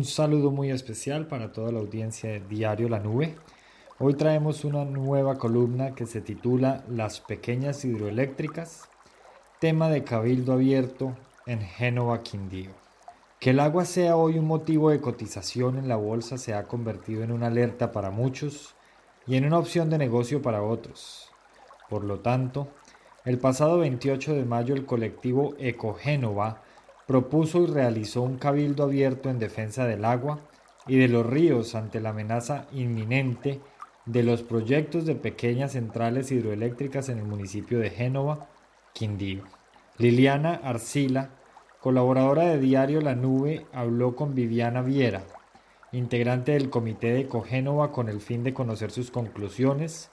Un saludo muy especial para toda la audiencia de Diario La Nube. Hoy traemos una nueva columna que se titula Las pequeñas hidroeléctricas, tema de cabildo abierto en Génova, Quindío. Que el agua sea hoy un motivo de cotización en la bolsa se ha convertido en una alerta para muchos y en una opción de negocio para otros. Por lo tanto, el pasado 28 de mayo el colectivo Ecogénova propuso y realizó un cabildo abierto en defensa del agua y de los ríos ante la amenaza inminente de los proyectos de pequeñas centrales hidroeléctricas en el municipio de Génova, Quindío. Liliana Arcila, colaboradora de Diario La Nube, habló con Viviana Viera, integrante del comité de Cogénova con el fin de conocer sus conclusiones,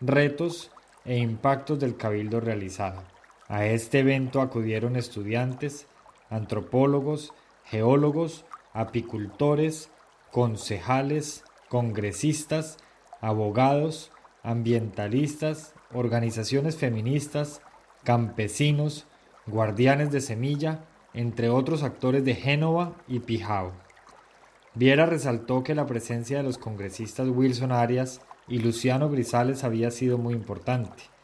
retos e impactos del cabildo realizado. A este evento acudieron estudiantes, antropólogos, geólogos, apicultores, concejales, congresistas, abogados, ambientalistas, organizaciones feministas, campesinos, guardianes de semilla, entre otros actores de Génova y Pijao. Viera resaltó que la presencia de los congresistas Wilson Arias y Luciano Grisales había sido muy importante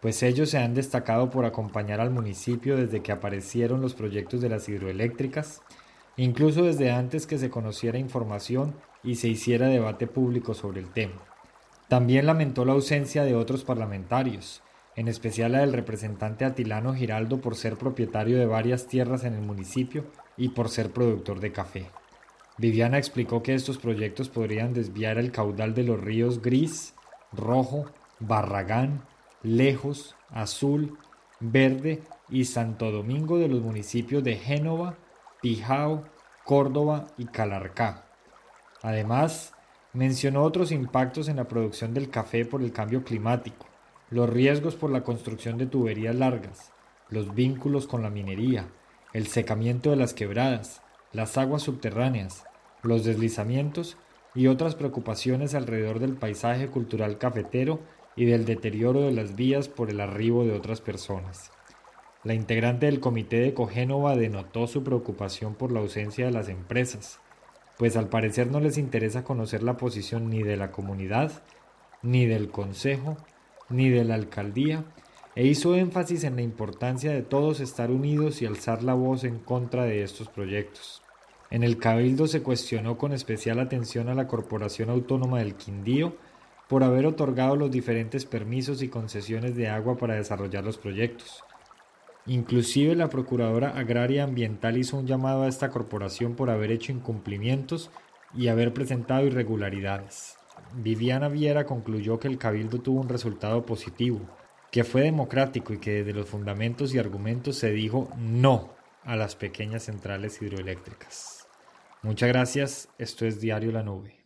pues ellos se han destacado por acompañar al municipio desde que aparecieron los proyectos de las hidroeléctricas, incluso desde antes que se conociera información y se hiciera debate público sobre el tema. También lamentó la ausencia de otros parlamentarios, en especial la del representante Atilano Giraldo por ser propietario de varias tierras en el municipio y por ser productor de café. Viviana explicó que estos proyectos podrían desviar el caudal de los ríos Gris, Rojo, Barragán, Lejos, Azul, Verde y Santo Domingo de los municipios de Génova, Pijao, Córdoba y Calarcá. Además, mencionó otros impactos en la producción del café por el cambio climático, los riesgos por la construcción de tuberías largas, los vínculos con la minería, el secamiento de las quebradas, las aguas subterráneas, los deslizamientos y otras preocupaciones alrededor del paisaje cultural cafetero y del deterioro de las vías por el arribo de otras personas. La integrante del comité de Cogénova denotó su preocupación por la ausencia de las empresas, pues al parecer no les interesa conocer la posición ni de la comunidad, ni del consejo, ni de la alcaldía, e hizo énfasis en la importancia de todos estar unidos y alzar la voz en contra de estos proyectos. En el Cabildo se cuestionó con especial atención a la Corporación Autónoma del Quindío por haber otorgado los diferentes permisos y concesiones de agua para desarrollar los proyectos. Inclusive la Procuradora Agraria Ambiental hizo un llamado a esta corporación por haber hecho incumplimientos y haber presentado irregularidades. Viviana Viera concluyó que el cabildo tuvo un resultado positivo, que fue democrático y que desde los fundamentos y argumentos se dijo no a las pequeñas centrales hidroeléctricas. Muchas gracias, esto es Diario La Nube.